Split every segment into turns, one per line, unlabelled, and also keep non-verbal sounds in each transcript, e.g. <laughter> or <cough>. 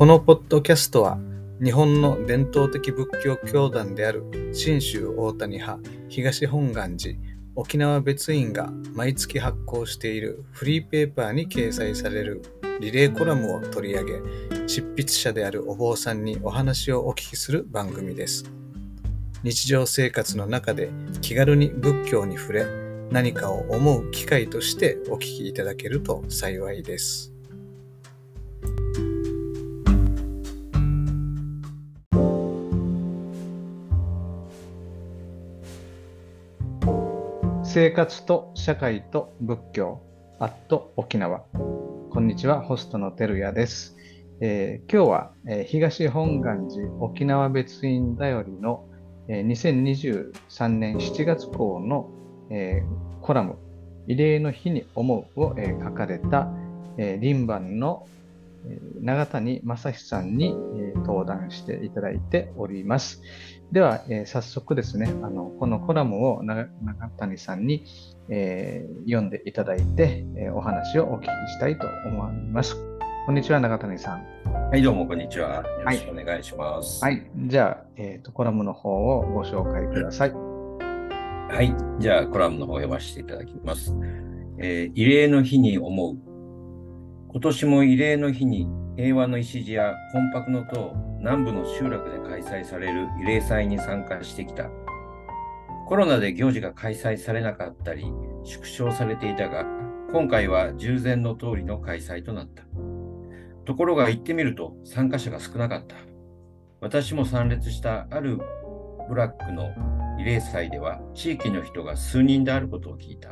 このポッドキャストは日本の伝統的仏教教団である信州大谷派東本願寺沖縄別院が毎月発行しているフリーペーパーに掲載されるリレーコラムを取り上げ執筆者であるお坊さんにお話をお聞きする番組です。日常生活の中で気軽に仏教に触れ何かを思う機会としてお聞きいただけると幸いです。生活と社会と仏教アット沖縄。こんにちはホストの照屋です、えー、今日は、えー、東本願寺沖縄別院だよりの、えー、2023年7月号の、えー、コラム慰霊の日に思うを、えー、書かれた、えー、林番の長谷正史さんに、えー、登壇していただいております。では、えー、早速ですね、あのこのコラムを長谷さんに、えー、読んでいただいて、えー、お話をお聞きしたいと思います。こんにちは、長谷さん。
はい、どうもこんにちは。よろしくお願いします。
はい、はい、じゃあ、えーと、コラムの方をご紹介ください。
はい、じゃあ、コラムの方を読ませていただきます。えー、慰霊の日に思う。今年も慰霊の日に平和の礎や魂魄の塔、南部の集落で開催される慰霊祭に参加してきた。コロナで行事が開催されなかったり、縮小されていたが、今回は従前の通りの開催となった。ところが行ってみると参加者が少なかった。私も参列したあるブラックの慰霊祭では地域の人が数人であることを聞いた。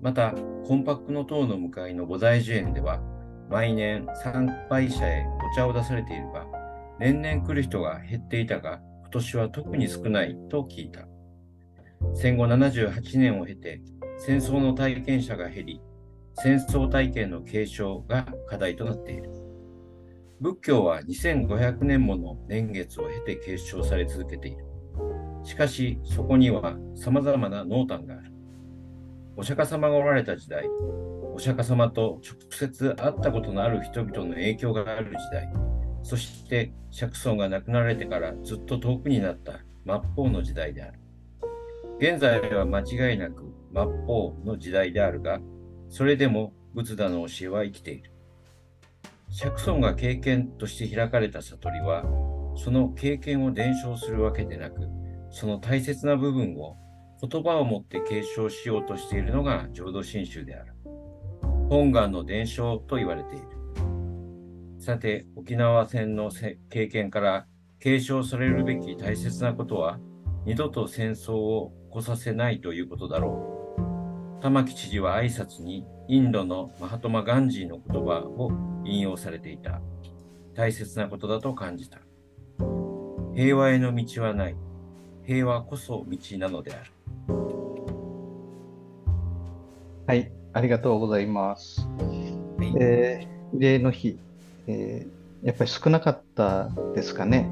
また、魂魄の塔の向かいの菩提樹園では毎年参拝者へお茶を出されているが、年々来る人が減っていたが、今年は特に少ないと聞いた。戦後78年を経て、戦争の体験者が減り、戦争体験の継承が課題となっている。仏教は2500年もの年月を経て継承され続けている。しかし、そこには様々な濃淡がある。お釈迦様がおられた時代、お釈迦様と直接会ったことのある人々の影響がある時代、そして釈尊が亡くなられてからずっと遠くになった末法の時代である。現在は間違いなく末法の時代であるが、それでも仏陀の教えは生きている。釈尊が経験として開かれた悟りは、その経験を伝承するわけでなく、その大切な部分を言葉を持って継承しようとしているのが浄土真宗である。本願の伝承と言われている。さて、沖縄戦の経験から継承されるべき大切なことは、二度と戦争を起こさせないということだろう。玉城知事は挨拶にインドのマハトマ・ガンジーの言葉を引用されていた。大切なことだと感じた。平和への道はない。平和こそ道なのである。
はい。ありがとうございます。はい、えー、慰霊の日、えー、やっぱり少なかったですかね？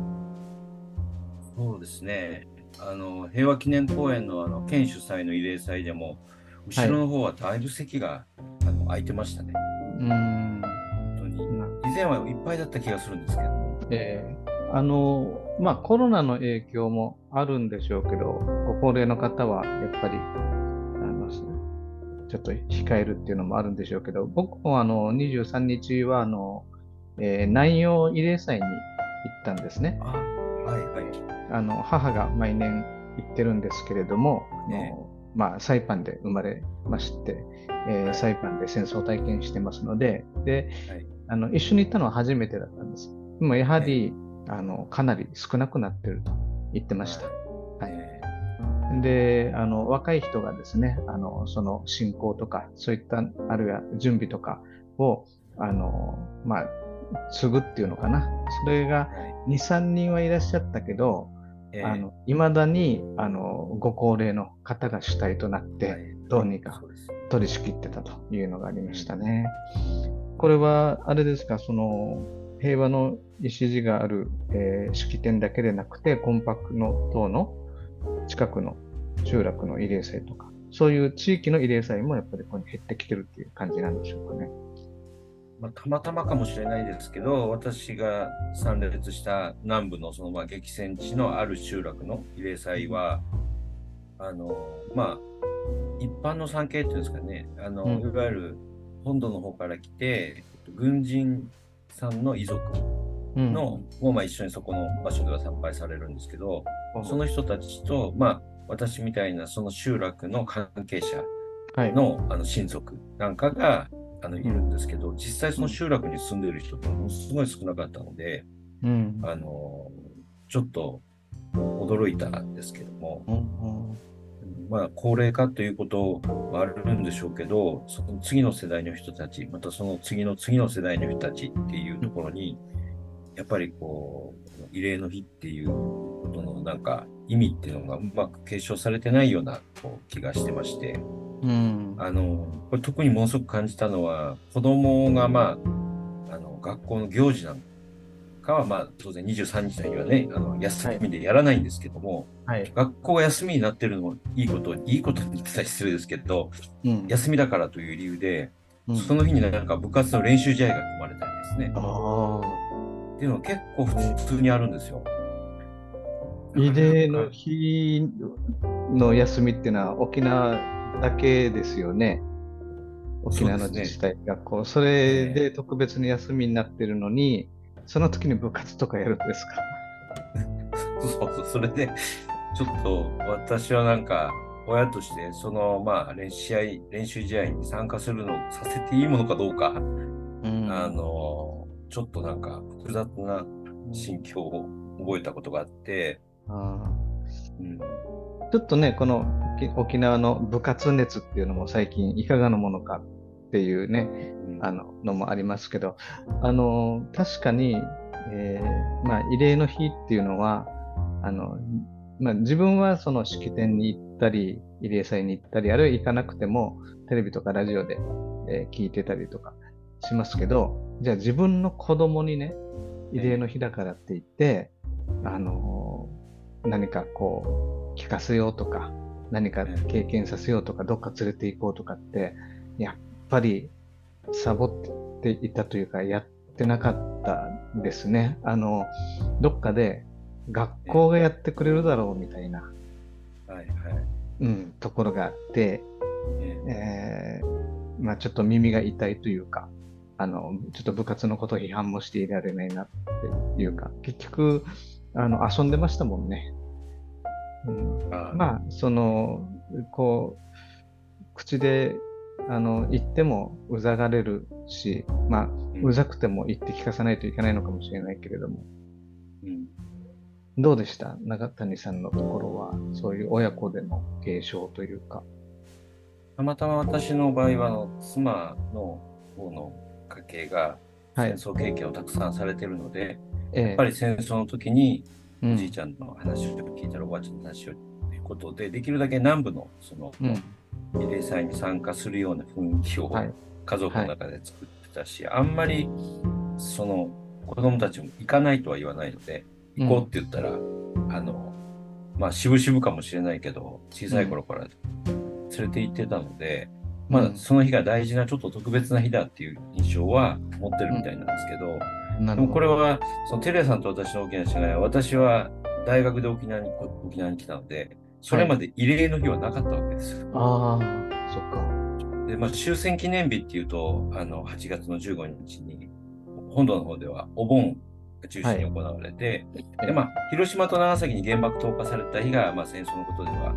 そうですね。あの平和記念公園のあの県主催の慰霊祭でも、後ろの方はだいぶ席が、はい、あの空いてましたね。うん本当に。以前はいっぱいだった気がするんですけど。
えー、あのまあ、コロナの影響もあるんでしょうけど、ご高齢の方はやっぱりちょっと控えるっていうのもあるんでしょうけど、僕もあの23日はあの、えー、南洋慰霊祭に行ったんですね。はいはい、あの母が毎年行ってるんですけれども、ね、まあ、サイパンで生まれまして、えー、サイパンで戦争体験してますのでで、はい、あの一緒に行ったのは初めてだったんです。でもやはり、あのかなり少なくなってると言ってました。はいで、あの、若い人がですね、あの、その信仰とか、そういった、あるいは準備とかを、あの、まあ、継ぐっていうのかな。それが2、3人はいらっしゃったけど、えー、あの、未だに、あの、ご高齢の方が主体となって、どうにか取り仕切ってたというのがありましたね。これは、あれですか、その、平和の礎がある、えー、式典だけでなくて、魂魄の塔の近くの集落の慰霊祭とか、そういう地域の慰霊祭もやっぱりここに減ってきてるっていう感じなんでしょうかね。
まあ、たまたまかもしれないですけど、私が参列した南部のそのまあ激戦地のある集落の慰霊祭は、あのまあ、一般の産経っていうんですかね、あの、うん、いわゆる本土の方から来て、軍人さんの遺族の、うん、まあ、一緒にそこの場所では参拝されるんですけど、うん、その人たちと、まあ、私みたいなその集落の関係者のはい、あの親族なんかがあのいるんですけど、実際その集落に住んでいる人ってものすごい少なかったので、うん、あのちょっと驚いたんですけども、まあ高齢化ということはあるんでしょうけど、その次の世代の人たち、またその次の次の世代の人たちっていうところに、やっぱりこう、慰霊の日っていうことのなんか意味っていうのがうまく継承されてないようなこう気がしてまして、うん、あのこれ特にものすごく感じたのは子供がまああの学校の行事なんかはまあ当然23日の日はねあの休みでやらないんですけども、はい、学校が休みになってるのもいいこといいことに言ってたら失礼ですけど、うん、休みだからという理由で、うん、その日になんか部活の練習試合が組まれたりですね。っていうのは結構普通にあるんですよ。
慰霊の日の休みっていうのは沖縄だけですよね。沖縄の自治体、学校、それで特別に休みになってるのに、その時に部活とかやるんですか？
そうそう、それで、ちょっと私はなんか、親として、その、まあ、練試合、練習試合に参加するのをさせていいものかどうか、うん、あの、ちょっとなんか複雑な心境を覚えたことがあって、あ
うん、ちょっとね、この沖縄の部活熱っていうのも最近いかがなものかっていうね、うん、あののもありますけど、あの確かに、えー、まあ、慰霊の日っていうのは、あのまあ、自分はその式典に行ったり、慰霊祭に行ったり、あるいは行かなくても、テレビとかラジオで、えー、聞いてたりとかしますけど、じゃあ自分の子供にね、慰霊の日だからって言って、あの何かこう、聞かせようとか、何か経験させようとか、どっか連れて行こうとかって、やっぱりサボっていたというか、やってなかったですね。あの、どっかで学校がやってくれるだろうみたいな、はいはい。うん、ところがあって、えー、まあちょっと耳が痛いというか、あの、ちょっと部活のことを批判もしていられないなっていうか、結局、あの遊んでましたもんね。うん、まあ、その、こう、口であの言ってもうざがれるし、まあ、うざくても言って聞かさないといけないのかもしれないけれども。うん、どうでした？中谷さんのところは、そういう親子での継承というか。
たまたま私の場合は、妻の方の家系が戦争経験をたくさんされているので、やっぱり戦争の時におじいちゃんの話を聞いたらおばあちゃんの話をということで、できるだけ南部のその、慰霊祭に参加するような雰囲気を家族の中で作ってたし、はい、あんまりその子供たちも行かないとは言わないので、行こうって言ったら、うん、あの、まあ、渋々かもしれないけど、小さい頃から連れて行ってたので、まあ、その日が大事なちょっと特別な日だっていう印象は持ってるみたいなんですけど、でもこれは、そのテレさんと私の大きな違いは、私は大学で沖縄に沖縄に来たので、それまで慰霊の日はなかったわけです。よ。
ああ、そっか。
で、まあ、終戦記念日っていうと、あの、8月の15日に、本土の方ではお盆が中心に行われて、はい、で、まあ、広島と長崎に原爆投下された日が、まあ、戦争のことでは、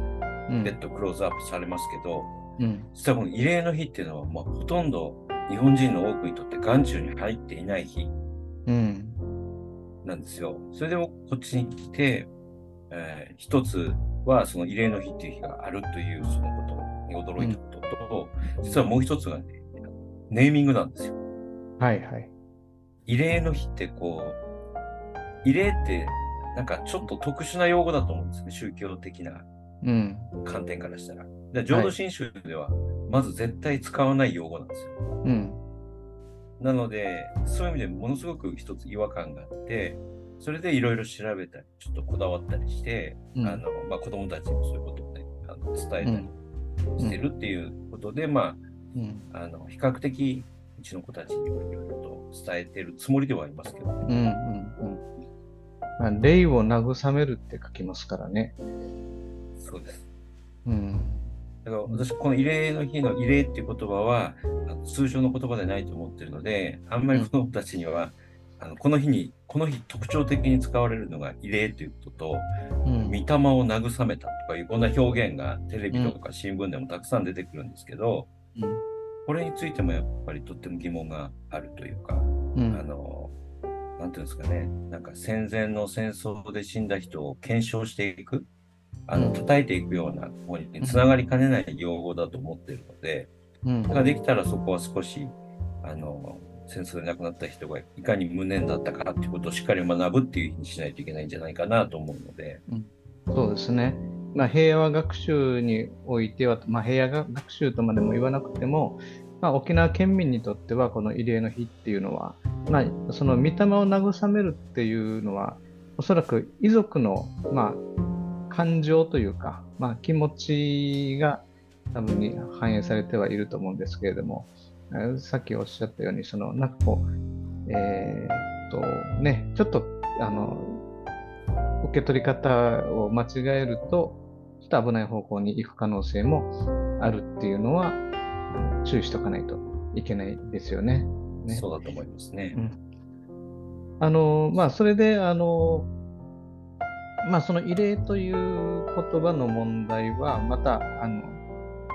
別途クローズアップされますけど、うん、実はこの慰霊の日っていうのは、まあ、ほとんど日本人の多くにとって眼中に入っていない日なんですよ。それでもこっちに来て、えー、一つはその慰霊の日っていう日があるというそのことに驚いたことと、うん、実はもう一つがね、ネーミングなんですよ。
はいはい。
慰霊の日ってこう、慰霊ってなんかちょっと特殊な用語だと思うんですね、宗教的な観点からしたら。で浄土真宗ではまず絶対使わない用語なんですよ。うんなので、そういう意味でものすごく一つ違和感があって、それでいろいろ調べたり、ちょっとこだわったりして、うん、あのまあ、子供たちにもそういうことをね、あの伝えたりしてるっていうことで、うん、まあ、うん、あの比較的うちの子たちにもいろいろと伝えてるつもりではありますけどね。
うんうんうんまあ、霊を慰めるって書きますからね。
そうです。
うん。
だから私、この慰霊の日の慰霊っていう言葉は、通常の言葉でないと思ってるので、あんまり子供たちには、うんあのこの日に、この日特徴的に使われるのが異例ということと、うん、御霊を慰めたとかいうこんな表現がテレビとか新聞でもたくさん出てくるんですけど、うん、これについてもやっぱりとっても疑問があるというか、うん、あの、なんていうんですかね、なんか戦前の戦争で死んだ人を検証していく、あの、叩いていくような方につながりかねない用語だと思っているので、ができたらそこは少し、あの、戦争で亡くなった人がいかに無念だったかっていうことをしっかり学ぶっていうふうにしないといけないんじゃないかなと思うので。
うん、そうですね。まあ、平和学習においては、まあ、平和学習とまでも言わなくても、まあ、沖縄県民にとってはこの慰霊の日っていうのは、まあ、その御霊を慰めるっていうのはおそらく遺族の、まあ、感情というか、まあ、気持ちが多分に反映されてはいると思うんですけれども、さっきおっしゃったように、その、なんかこう、えー、っと、ね、ちょっと、あの、受け取り方を間違えると、ちょっと危ない方向に行く可能性もあるっていうのは、注意しておかないといけないですよね。ね
そうだと思いますね。う
ん、あの、まあ、それで、あの、まあ、その異例という言葉の問題は、また、あの、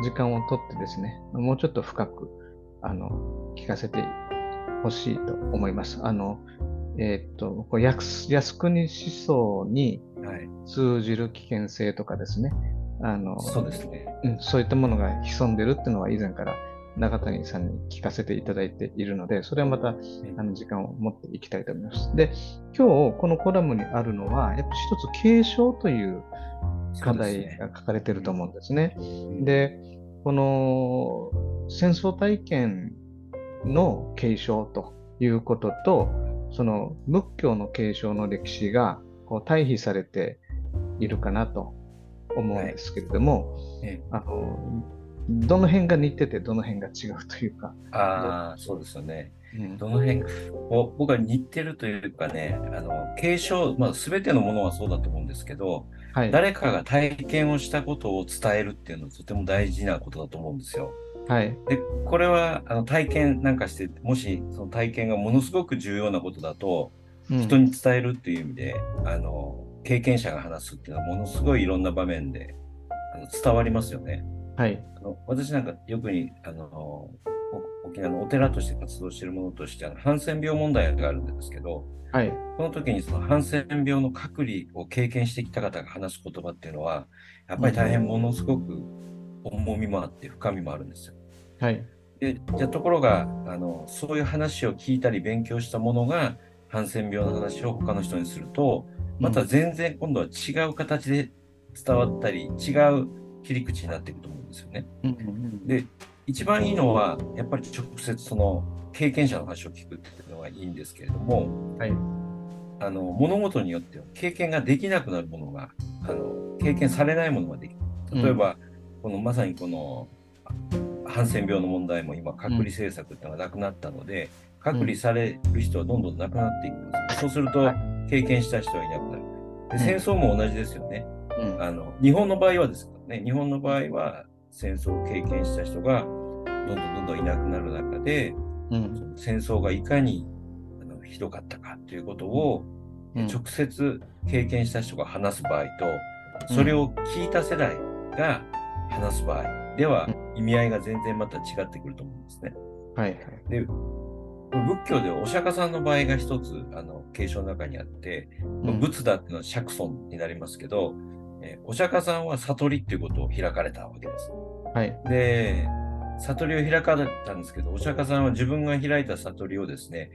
時間をとってですね、もうちょっと深くあの、聞かせてほしいと思います。あの、えー、っと、こう靖国思想に通じる危険性とかですね、
あの、そうですね、
うん。そういったものが潜んでるっていうのは以前から中谷さんに聞かせていただいているので、それはまた、あの時間を持っていきたいと思います。で、今日このコラムにあるのは、やっぱ一つ継承という課題が書かれていると思うんですね。で、ね、この戦争体験の継承ということと、その仏教の継承の歴史がこう対比されているかなと思うんですけれども、はい、あのどの辺が似ててどの辺が違うというか。
ああ、そうですよね。うん、どの辺を僕は似てるというかね、あの継承、まあ、全てのものはそうだと思うんですけど、はい、誰かが体験をしたことを伝えるっていうのはとても大事なことだと思うんですよ。
はい、
でこれはあの体験なんかしてもしその体験がものすごく重要なことだと、うん、人に伝えるっていう意味であの経験者が話すっていうのはものすごいいろんな場面であの伝わりますよね。
はい、
あの私なんかよくにあの沖縄のお寺として活動しているものとしてあのハンセン病問題があるんですけど、
はい、
この時にそのハンセン病の隔離を経験してきた方が話す言葉っていうのはやっぱり大変ものすごく重みもあって深みもあるんですよ。
はい、
でじゃところがあのそういう話を聞いたり勉強したものがハンセン病の話を他の人にするとまた全然今度は違う形で伝わったり、違う切り口になっていくと思う。んですよね。で一番いいのはやっぱり直接その経験者の話を聞くっていうのがいいんですけれども、
はい、
あの物事によっては経験ができなくなるものがあの経験されないものができる。例えば、うん、このまさにこのハンセン病の問題も今隔離政策っていうのがなくなったので、うん、隔離される人はどんどんなくなっていきます、そうすると経験した人はいなくなる。で戦争も同じですよね、あの日本の場合はですね。日本の場合は戦争を経験した人がどんどんどんどんいなくなる中で、うん、戦争がいかにあのひどかったかということを、うん、直接経験した人が話す場合と、それを聞いた世代が話す場合では、意味合いが全然また違ってくると思うんですね。
はいはい、
で仏教ではお釈迦さんの場合が一つあの継承の中にあって、仏だっていうのは釈尊になりますけど、えー、お釈迦さんは悟りっていうことを開かれたわけです。
はい、
で、悟りを開かれたんですけど、お釈迦さんは自分が開いた悟りをですね、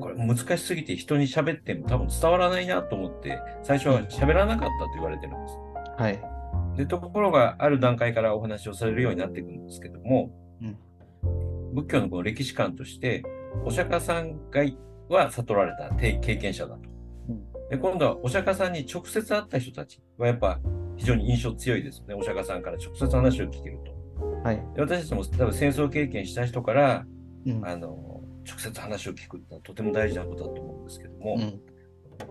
これ難しすぎて人に喋っても多分伝わらないなと思って、最初は喋らなかったと言われてるんです。
はい。
で、ところがある段階からお話をされるようになっていくんですけども、うん、仏教のこの歴史観として、お釈迦さんがは悟られた経験者だと。で今度はお釈迦さんに直接会った人たちはやっぱ非常に印象強いですよね。お釈迦さんから直接話を聞けると。
はい、
で私たちも多分戦争経験した人からうん、あの直接話を聞くってのはとても大事なことだと思うんですけども、うん、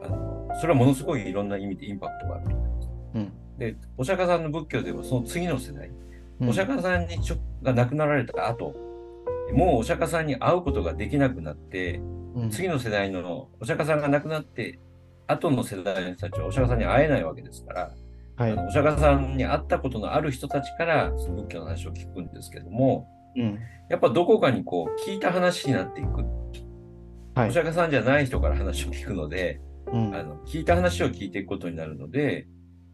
あのそれはものすごいいろんな意味でインパクトがあると思います。うん、でお釈迦さんの仏教ではその次の世代、お釈迦さんにちょが亡くなられた後もうお釈迦さんに会うことができなくなって、次の世代のお釈迦さんが亡くなって後の世代の人たちはお釈迦さんに会えないわけですから、はい、あのお釈迦さんに会ったことのある人たちからその仏教の話を聞くんですけども、うん、やっぱどこかにこう聞いた話になっていく、はい、お釈迦さんじゃない人から話を聞くので、うん、あの聞いた話を聞いていくことになるので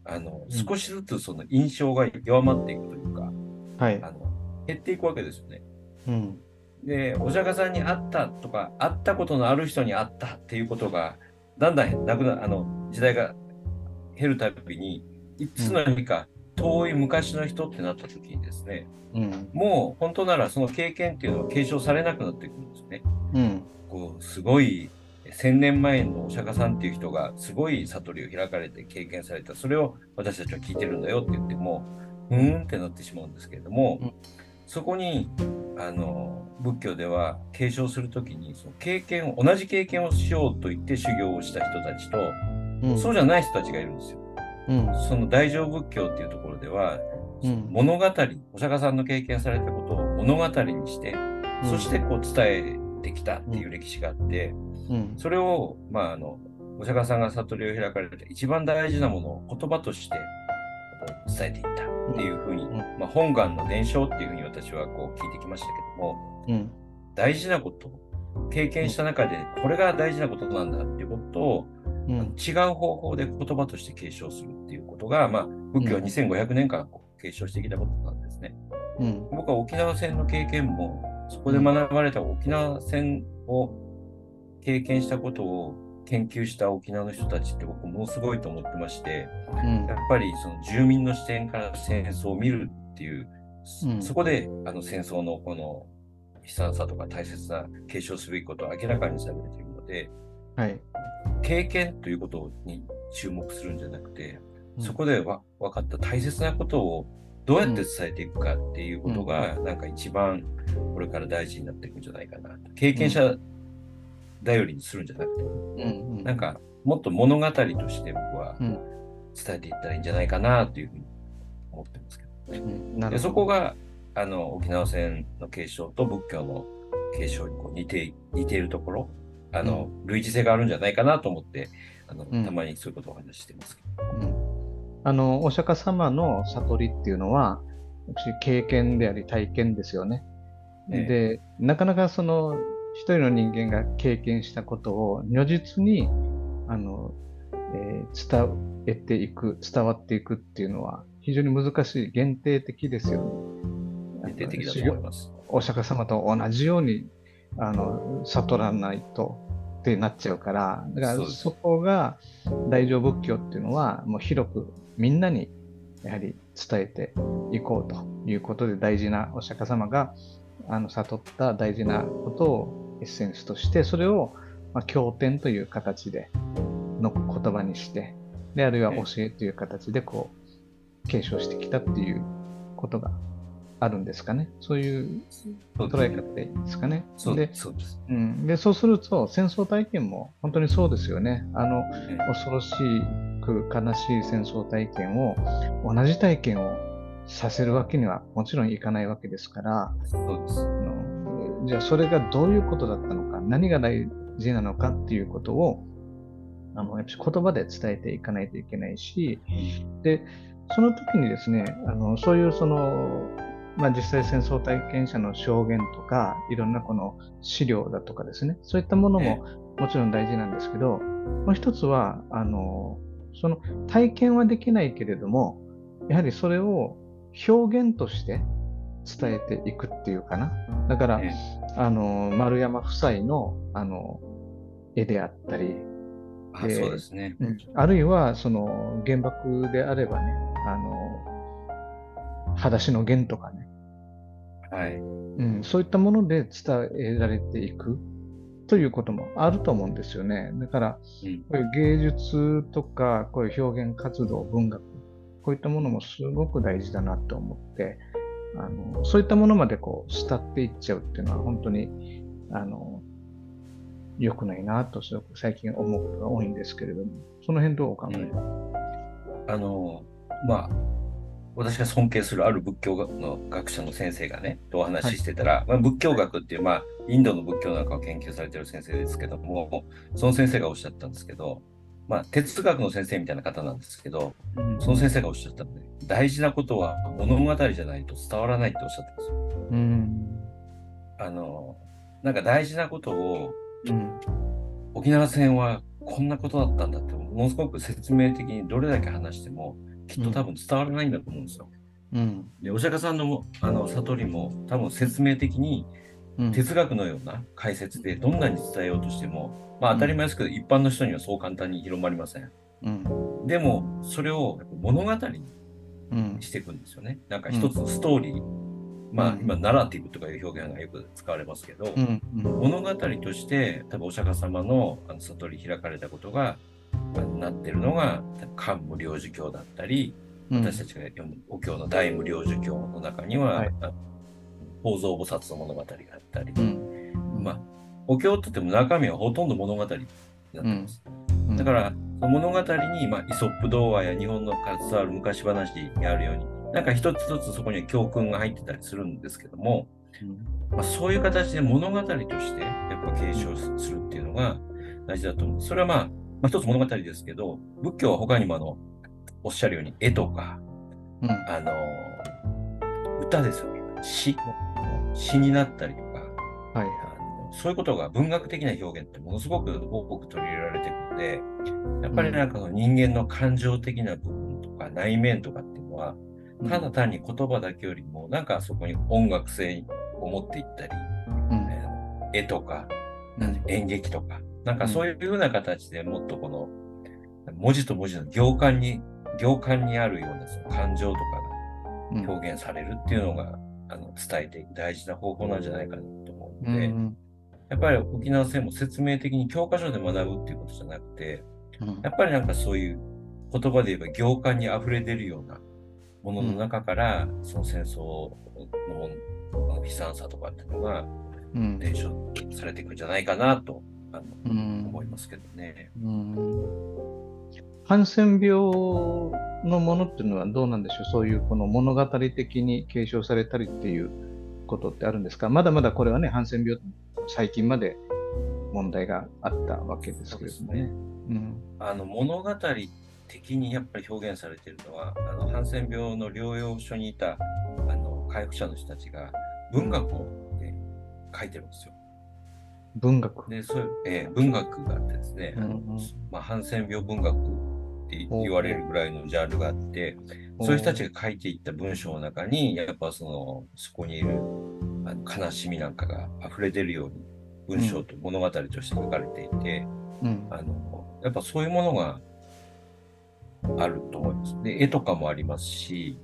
あの、少しずつその印象が弱まっていくというか、はい、あの減っていくわけですよね。うん、でお釈迦さんに会ったとか会ったことのある人に会ったっていうことがだんだんなくなあの時代が減るたびにいつの日か遠い昔の人ってなった時にですね、うん、もう本当ならその経験っていうのは継承されなくなってくるんですね。うん、こうすごい1000年前のお釈迦さんっていう人がすごい悟りを開かれて経験された。それを私たちは聞いてるんだよって言ってもうーんってなってしまうんですけれども、うん、そこにあの仏教では継承する時にその経験を同じ経験をしようと言って修行をした人たちと、うん、そうじゃない人たちがいるんですよ。うん、その大乗仏教っていうところでは、うん、物語お釈迦さんの経験されたことを物語にして、そしてこう伝えてきたっていう歴史があって、それを、まあ、あのお釈迦さんが悟りを開かれた一番大事なものを言葉として伝えていった。っていうふうに、うん、まあ、本願の伝承っていうふうに私はこう聞いてきましたけども、うん、大事なこと、経験した中でこれが大事なことなんだっていうことを、うん、違う方法で言葉として継承するっていうことが、まあ、仏教は2500年間継承してきたことなんですね。うん、僕は沖縄戦の経験もそこで学ばれた沖縄戦を経験したことを研究した沖縄の人たちって僕ものすごいと思ってまして、うん、やっぱりその住民の視点から戦争を見るっていう、うん、そこであの戦争のこの悲惨さとか大切な継承すべきことを明らかにされているので、はい、経験ということに注目するんじゃなくて、うん、そこでわ分かった大切なことをどうやって伝えていくかっていうことが、なんか一番これから大事になっていくんじゃないかなと。経験者頼りにするんじゃなくて、うん。うん、なんかもっと物語として僕は伝えていったらいいんじゃないかなというふうに思ってますけど。ね。うん、でそこがあの沖縄戦の継承と仏教の継承にこう似て似ているところあの、うん、類似性があるんじゃないかなと思ってあの、たまにそういうことをお話ししてますけど。
あのお釈迦様の悟りっていうのは経験であり体験ですよね。ねでなかなかその一人の人間が経験したことを如実にあの、えー、伝えていく、伝わっていくっていうのは非常に難しい、限定的ですよ
ね。限定的だと思います。
お釈迦様と同じようにあの悟らないとってなっちゃうから、だからそこが大乗仏教っていうのはもう広くみんなにやはり伝えていこうということで大事なお釈迦様があの悟った大事なことをエッセンスとしてそれを、まあ、経典という形での言葉にしてであるいは教えという形でこう継承してきたっていうことがあるんですかね？そういう捉え方でいいですかね？
そうでそうです、
うん、でそうすると戦争体験も本当にそうですよね。あの恐ろしく悲しい戦争体験を同じ体験をさせるわけにはもちろんいかないわけですから、そうです。じゃあそれがどういうことだったのか、何が大事なのかっていうことを、あのやっぱ言葉で伝えていかないといけないし、で、その時にですね、あのそういうその、まあ、実際戦争体験者の証言とか、いろんなこの資料だとかですね、そういったものももちろん大事なんですけど、もう一つは、あの、その体験はできないけれども、やはりそれを表現として伝えていくっていうかな。だから、あの丸山夫妻のあの絵であったり、
あそうですね、
うん、あるいはその原爆であればね、あの裸足の弦とかね、はい。うん、そういったもので伝えられていく。ということもあると思うんですよね。だから、うん、こういう芸術とか、こういう表現活動、文学、こういったものもすごく大事だなと思って、あのそういったものまでこう慕っていっちゃうっていうのは本当にあの良くないなとすごく最近思うことが多いんですけれども、その辺どうお考え、うん、
あの、まあ、私が尊敬するある仏教の学者の先生がね、とお話ししてたら、はい、まあ、仏教学っていう、まあ、インドの仏教なんかを研究されてる先生ですけども、その先生がおっしゃったんですけど、まあ、哲学の先生みたいな方なんですけど、うん、その先生がおっしゃったので、大事なことは物語じゃないと伝わらないっておっしゃったんですよ。うん、あの、なんか大事なことを、うん、沖縄戦はこんなことだったんだって、ものすごく説明的にどれだけ話しても、きっと多分伝わらないんだと思うんですよ。うん、でお釈迦さんのあの悟りも多分説明的に哲学のような解説でどんなに伝えようとしても、まあ、当たり前ですけど、一般の人にはそう簡単に広まりません。うん、でもそれを物語にしていくんですよね。なんか一つのストーリー、まあ今ナラティブとかいう表現がよく使われますけど、物語として多分お釈迦様のあの悟り開かれたことがなってるのが漢無量寿経だったり、私たちが読むお経の大無量寿経の中には、はい、宝蔵菩薩の物語があったり、うん、まあ、お経って言っても中身はほとんど物語になってます。うん、だから、物語に、まあ、イソップ童話や日本の携わる昔話にあるように、なんか一つ一つそこには教訓が入ってたりするんですけども、うん、まあ、そういう形で物語としてやっぱ継承するっていうのが大事だと思う。それはまあ、まあ、一つ物語ですけど、仏教は他にもあの、おっしゃるように絵とか、うん、あの、歌ですよね。詩。詩になったりとか、はい、あのそういうことが文学的な表現ってものすごく多く取り入れられているので、やっぱりなんか人間の感情的な部分とか内面とかっていうのは、ただ単に言葉だけよりも、なんかそこに音楽性を持っていったり、うん、絵とか、演劇とか、なんかそういうふうな形でもっとこの文字と文字の行間に、行間にあるようなその感情とかが表現されるっていうのが、あの伝えていく大事な方法なんじゃないかなと思うので、うん、やっぱり沖縄戦も説明的に教科書で学ぶっていうことじゃなくて、うん、やっぱりなんかそういう言葉で言えば行間に溢れ出るようなものの中から、うん、その戦争の悲惨さとかっていうのが伝承されていくんじゃないかなとあの、思いますけどね。
ハンセン病のものっていうのはどうなんでしょう？そういうこの物語的に継承されたりっていうことってあるんですか？まだまだこれはね、ハンセン病、最近まで問題があったわけですけれどもね。
うん、あの物語的にやっぱり表現されているのは、あのハンセン病の療養所にいたあの回復者の人たちが文学を、ね、書いてるんですよ。
文学。
でそういう、えー、文学があってですね、うんうん、まあ、ハンセン病文学って言われるぐらいのジャンルがあって、そういう人たちが書いていった文章の中に、やっぱその、そこにいる悲しみなんかが溢れ出るように、文章と物語として書かれていて、うん、あのやっぱそういうものがあると思います。で、絵とかもありますし、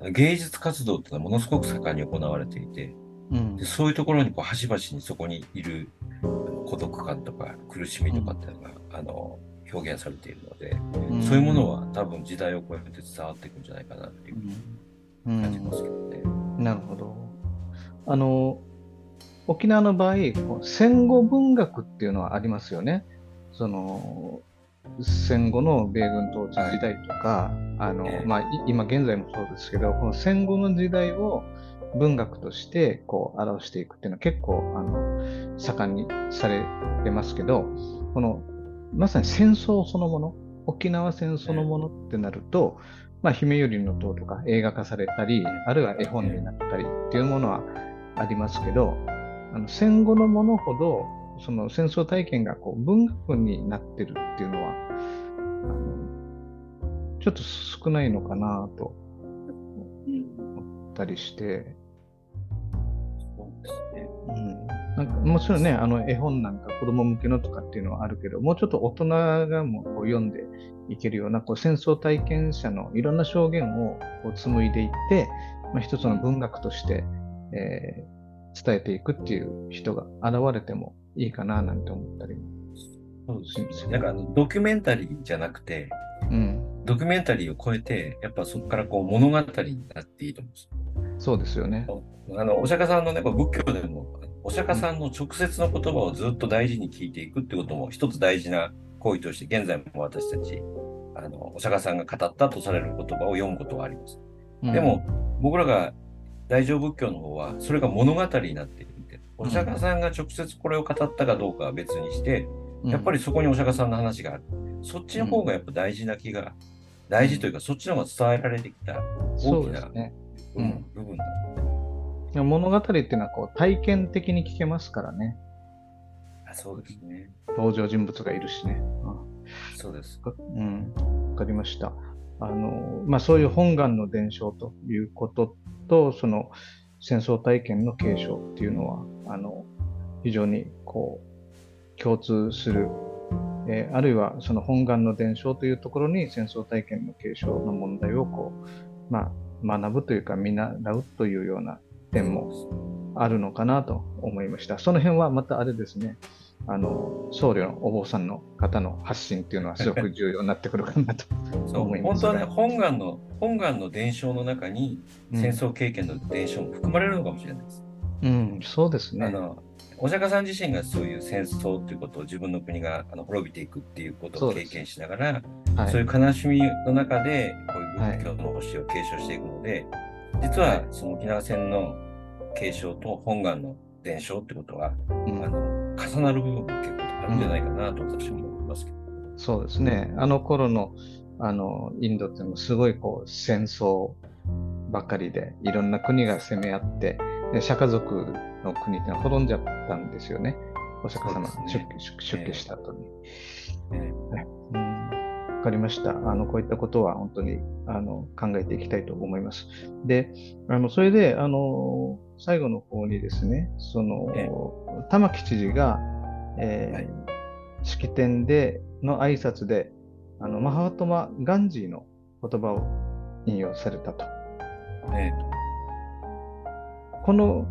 うん、芸術活動ってのはものすごく盛んに行われていて、うん、でそういうところにこう端々にそこにいる孤独感とか苦しみとかっていうのが、あの表現されているので、うん、そういうものは多分時代を超えて伝わっていくんじゃないかなっていう感じますけどね。
うん、なるほど。あの沖縄の場合、戦後文学っていうのはありますよね。その戦後の米軍統治時代とか、はい、あの、まあ、今現在もそうですけど、この戦後の時代を文学としてこう表していくっていうのは結構あの盛んにされてますけど、このまさに戦争そのもの、沖縄戦そのものってなると、まあ、姫よりの塔とか映画化されたり、あるいは絵本になったりっていうものはありますけど、あの戦後のものほど、その戦争体験がこう文学になってるっていうのは、あのちょっと少ないのかなと思ったりして、うんなんかもちろんね、あの絵本なんか子供向けのとかっていうのはあるけど、もうちょっと大人がもうこう読んでいけるようなこう戦争体験者のいろんな証言をこう紡いでいって、まあ、一つの文学として、えー、伝えていくっていう人が現れてもいいかななんて思ったりも
そうですね。なんかあのドキュメンタリーじゃなくて、うん、ドキュメンタリーを超えて、やっぱそこからこう物語になっていいと思うんです。
そうですよね。
あのお釈迦さんのね、仏教でも、お釈迦さんの直接の言葉をずっと大事に聞いていくってことも一つ大事な行為として、現在も私たち、あのお釈迦さんが語ったとされる言葉を読むことはあります。でも、僕らが大乗仏教の方は、それが物語になっていて、お釈迦さんが直接これを語ったかどうかは別にして、やっぱりそこにお釈迦さんの話がある。そっちの方がやっぱ大事な気が、大事というか、そっちの方が伝えられてきた大きな部分
だ、物語っていうのはこう体験的に聞けますからね。
あそうですね。
登場人物がいるしね。
そうです。
うん、わかりました。あの、まあ、そういう本願の伝承ということと、その戦争体験の継承っていうのは、あの、非常にこう、共通する、えー、あるいはその本願の伝承というところに戦争体験の継承の問題をこう、まあ、学ぶというか見習うというような点もあるのかなと思いました。その辺はまたあれですね、あの僧侶のお坊さんの方の発信っていうのはすごく重要になってくるかなと思います、
ね、本当はね本願の本願の伝承の中に戦争経験の伝承も含まれるのかもしれないです。
うん、そうですね。
あのお釈迦さん自身がそういう戦争ということを自分の国があの滅びていくっていうことを経験しながらそうはい、そういう悲しみの中でこういう仏教の教えを継承していくので、はい、実はその沖縄戦の継承と本願の伝承ってことは、うん、あの重なる部分が結構あるんじゃないかなと私も思いますけど。
そうですね。あの頃のあのインドっていうのもすごいこう戦争ばかりでいろんな国が攻め合ってで釈迦族の国っていうのは滅んじゃったんですよね。お釈迦様、ね、出家した後に。えーえー、うんわかりました。あのこういったことは本当にあの考えていきたいと思います。で、あのそれであの最後の方にですね、その、えー、玉城知事が、えーはい、式典での挨拶で、あのマハートマ・ガンジーの言葉を引用されたと。えー、この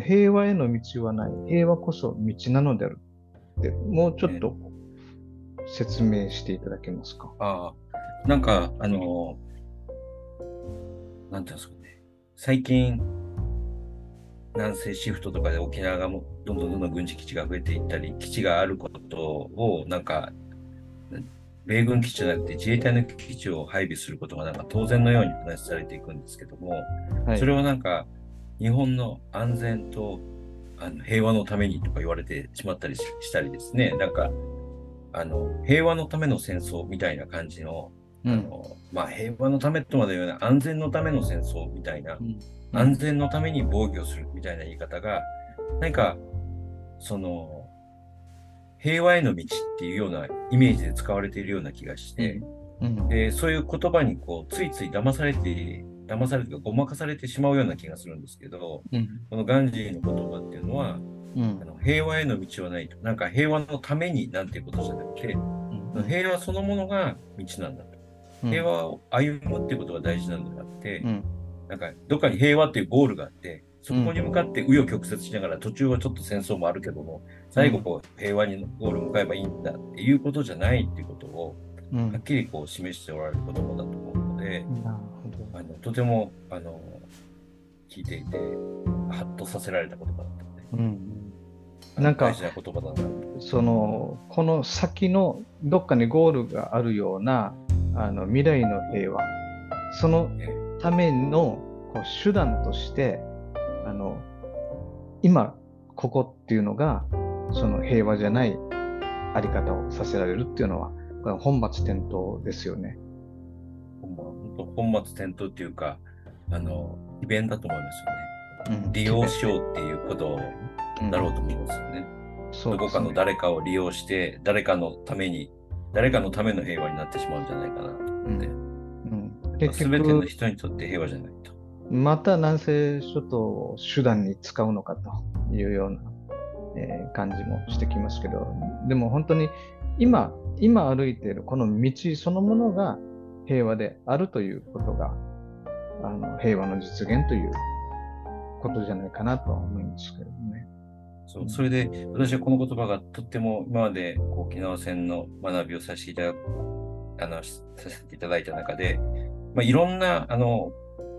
平和への道はない、平和こそ道なのである。って、もうちょっと説明していただけますか？
ああ、なんか、あの、なんていうんですかね、最近、南西シフトとかで沖縄がもどんどんどんどん軍事基地が増えていったり、基地があることを、なんか、米軍基地じゃなくて自衛隊の基地を配備することがなんか当然のように話されていくんですけども、はい、それはなんか日本の安全とあの平和のためにとか言われてしまったりしたりですね、なんかあの平和のための戦争みたいな感じの、うん、あのまあ、平和のためとまで言うような安全のための戦争みたいな、うん、安全のために防御するみたいな言い方が、何かその平和への道っていうようなイメージで使われているような気がして、うん、でそういう言葉にこうついつい騙されて騙されてかごまかされてしまうような気がするんですけど、このガンジーの言葉っていうのはうん、あの平和への道はないと。なんか平和のためになんていうことじゃなくて、うん、平和そのものが道なんだと。平和を歩むっていうことが大事なんであって、うん、なんかどっかに平和っていうゴールがあって、そこに向かって紆余曲折しながら、途中はちょっと戦争もあるけども、最後こう平和にゴール向かえばいいんだっていうことじゃないっていうことを、はっきりこう示しておられる言葉だとで、あのとてもあの聞いていて、ハッとさせられた言葉だったので、うん
なんか、その、この先のどっかにゴールがあるような、あの、未来の平和、そのためのこう手段として、あの、今、ここっていうのが、その平和じゃないあり方をさせられるっていうのは、これ本末転倒ですよね。
本末転倒っていうか、あの、イベントだと思いますよね。うん、利用しようっていうことをだろうと思いますよね。うん、どこかの誰かを利用して、誰かのために、誰かのための平和になってしまうんじゃないかなと思って。す、う、べ、ん、ての人にとって平和じゃないと。
また南西諸島を手段に使うのかというような、えー、感じもしてきますけど、でも本当に今、今歩いているこの道そのものが平和であるということが、あの平和の実現ということじゃないかなとは思いますけどね。
そうそれで私はこの言葉がとっても今まで沖縄戦の学びをさせていただあのさせていただいた中で、まあ、いろんなあの、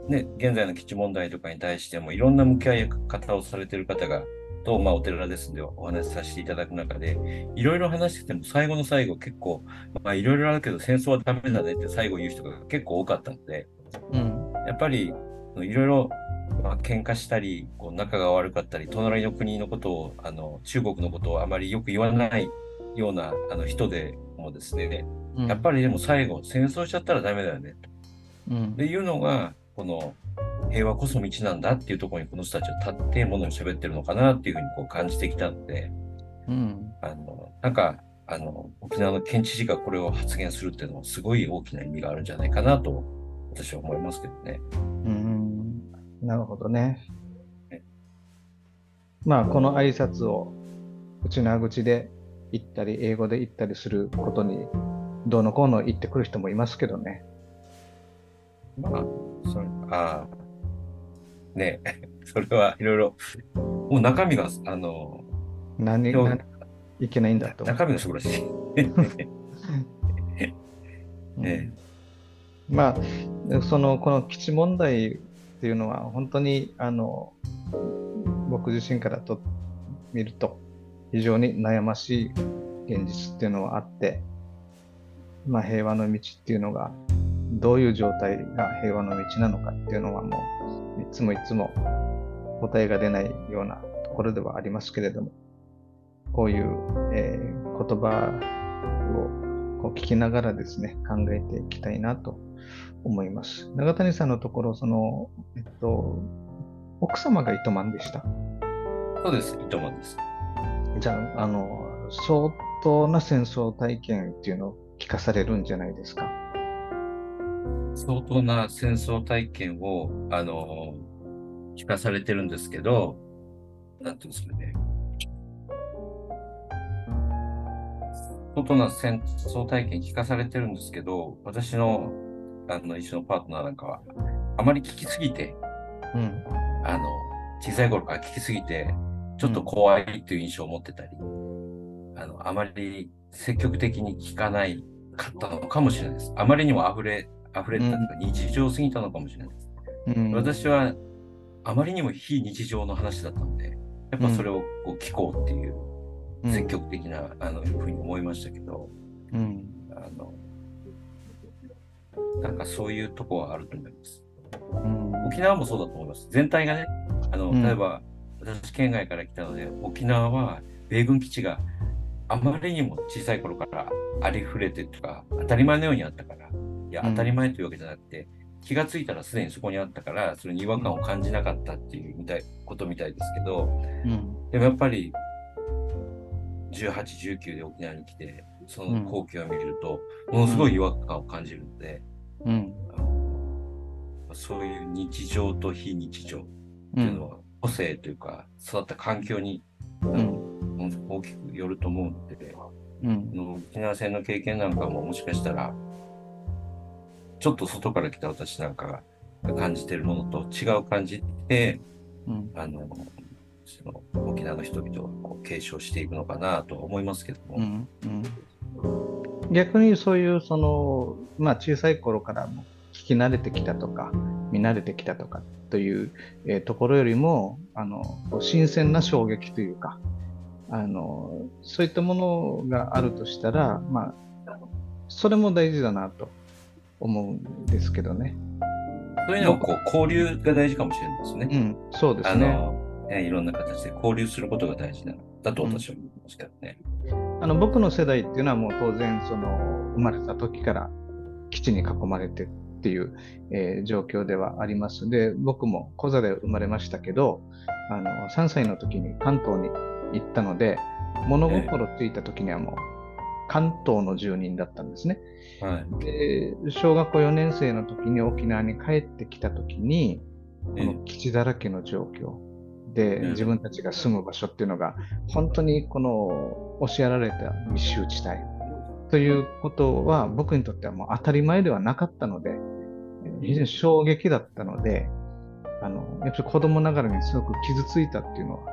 ね、現在の基地問題とかに対してもいろんな向き合い方をされている方がと、まあ、お寺ですんでお話しさせていただく中で、いろいろ話してても最後の最後結構、まあ、いろいろあるけど戦争はダメだねって最後言う人が結構多かったので、うん、やっぱりいろいろまあ、喧嘩したり、こう仲が悪かったり、隣の国のことを、あの中国のことをあまりよく言わないようなあの人でもですね、うん、やっぱりでも最後、戦争しちゃったらダメだよね。と。うん、っていうのが、この平和こそ道なんだっていうところにこの人たちは立ってものを喋ってるのかなっていうふうにこう感じてきたので、うん、あのなんかあの沖縄の県知事がこれを発言するっていうのはすごい大きな意味があるんじゃないかなと私は思いますけどね。
うんなるほどね。まあこの挨拶を内縄口で言ったり英語で言ったりすることにどうのこうの言ってくる人もいますけどね。
まあ、それ、ああ、ね <laughs> それはいろいろ、もう中身が、あの、
何がいけないんだと。
中身が素晴らしい。<laughs>
ね、まあ、その、この基地問題っていうのは、本当に、あの、僕自身からと見ると、非常に悩ましい現実っていうのはあって、まあ、平和の道っていうのが、どういう状態が平和の道なのかっていうのはもういつもいつも答えが出ないようなところではありますけれどもこういう、えー、言葉をこう聞きながらですね考えていきたいなと思います。永谷さんのところその、えっと、奥様が糸満でした？
そうです。糸満です。
じゃああの相当な戦争体験っていうのを聞かされるんじゃないですか？
相当な戦争体験を、あの、聞かされてるんですけど、なんていうんですかね。相当な戦争体験聞かされてるんですけど、私のあの一緒のパートナーなんかは、あまり聞きすぎて、うん、あの、小さい頃から聞きすぎて、ちょっと怖いっていう印象を持ってたり、うん、あの、あまり積極的に聞かないかったのかもしれないです。あまりにも溢れ溢れたとか日常すぎたのかもしれないです。うん、私はあまりにも非日常の話だったので、やっぱそれをこう聞こうっていう積極的な、あのふうに思いましたけど、うん、あのなんかそういうとこはあると思います。うん、沖縄もそうだと思います。全体がね、あの例えば、私県外から来たので、沖縄は米軍基地があまりにも小さい頃からありふれてとか当たり前のようにあったから、や当たり前というわけじゃなくて、気がついたらすでにそこにあったからそれに違和感を感じなかったっていうみたいことみたいですけど、うん、でもやっぱり1819で沖縄に来てその光景を見ると、ものすごい違和感を感じるので、うん、そういう日常と非日常っていうのは個性というか育った環境に、うん、大きくよると思うので、うん、沖縄戦の経験なんかももしかしたらちょっと外から来た私なんかが感じてるものと違う感じで、うん、あのその沖縄の人々をこう継承していくのかなと思いますけども。うん
うん、逆にそういうその、まあ、小さい頃からも聞き慣れてきたとか見慣れてきたとかという、えー、ところよりもあの新鮮な衝撃というかあのそういったものがあるとしたら、まあ、それも大事だなと思うんですけどね。
そういうのをこう交流が大事かもしれないですね。
うん、そうですね。
ねいろんな形で交流することが大事なだと私は思いますけどね。
うん、あの僕の世代っていうのはもう当然その生まれた時から基地に囲まれてっていう、えー、状況ではあります。で僕も小座で生まれましたけどあの3歳の時に関東に行ったので物心ついた時にはもう関東の住人だったんですね。はい、で小学校4年生の時に沖縄に帰ってきた時にこの基地だらけの状況で自分たちが住む場所っていうのが本当にこの押しやられた密集地帯ということは僕にとってはもう当たり前ではなかったので非常に衝撃だったのであのやっぱり子供ながらにすごく傷ついたっていうのは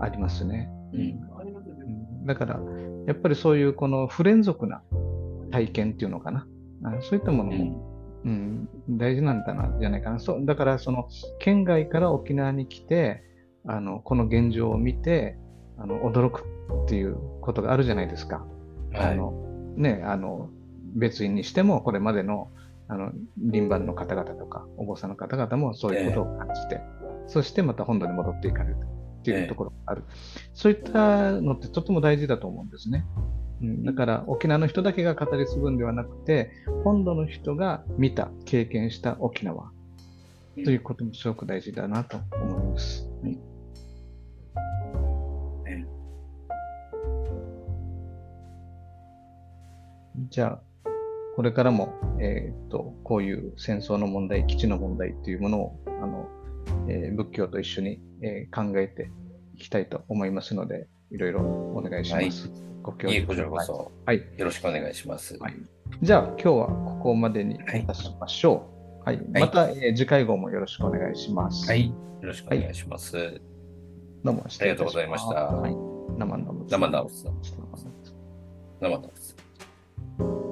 ありますね。うん、だからやっぱりそういうこの不連続な体験っていうのかな。あそういったものも、うん、うん、大事なんだな、じゃないかな。そうだから、その、県外から沖縄に来て、あの、この現状を見て、あの、驚くっていうことがあるじゃないですか。はい、あの、ね、あの、別院にしても、これまでの、あの、輪番の方々とか、お坊さんの方々もそういうことを感じて、えー、そしてまた本土に戻っていかれるっていうところがある、えー、そういったのってとても大事だと思うんですね。うん、だから沖縄の人だけが語り継ぐんではなくて、本土の人が見た、経験した沖縄ということもすごく大事だなと思います。はい。じゃあ、これからも、えー、っと、こういう戦争の問題、基地の問題というものを、あの、えー、仏教と一緒に、えー、考えていきたいと思いますので、いろいろお願いします。はい
ご協力こちらこそ。はい。よろしくお願いします。はい、
じゃあ、今日はここまでにいたしましょう。はい。はい、また、えー、次回号もよろしくお願いします。
はい。よろしくお願いします。はい、
どうも
ありがとうございました。はい。
生々
生々生々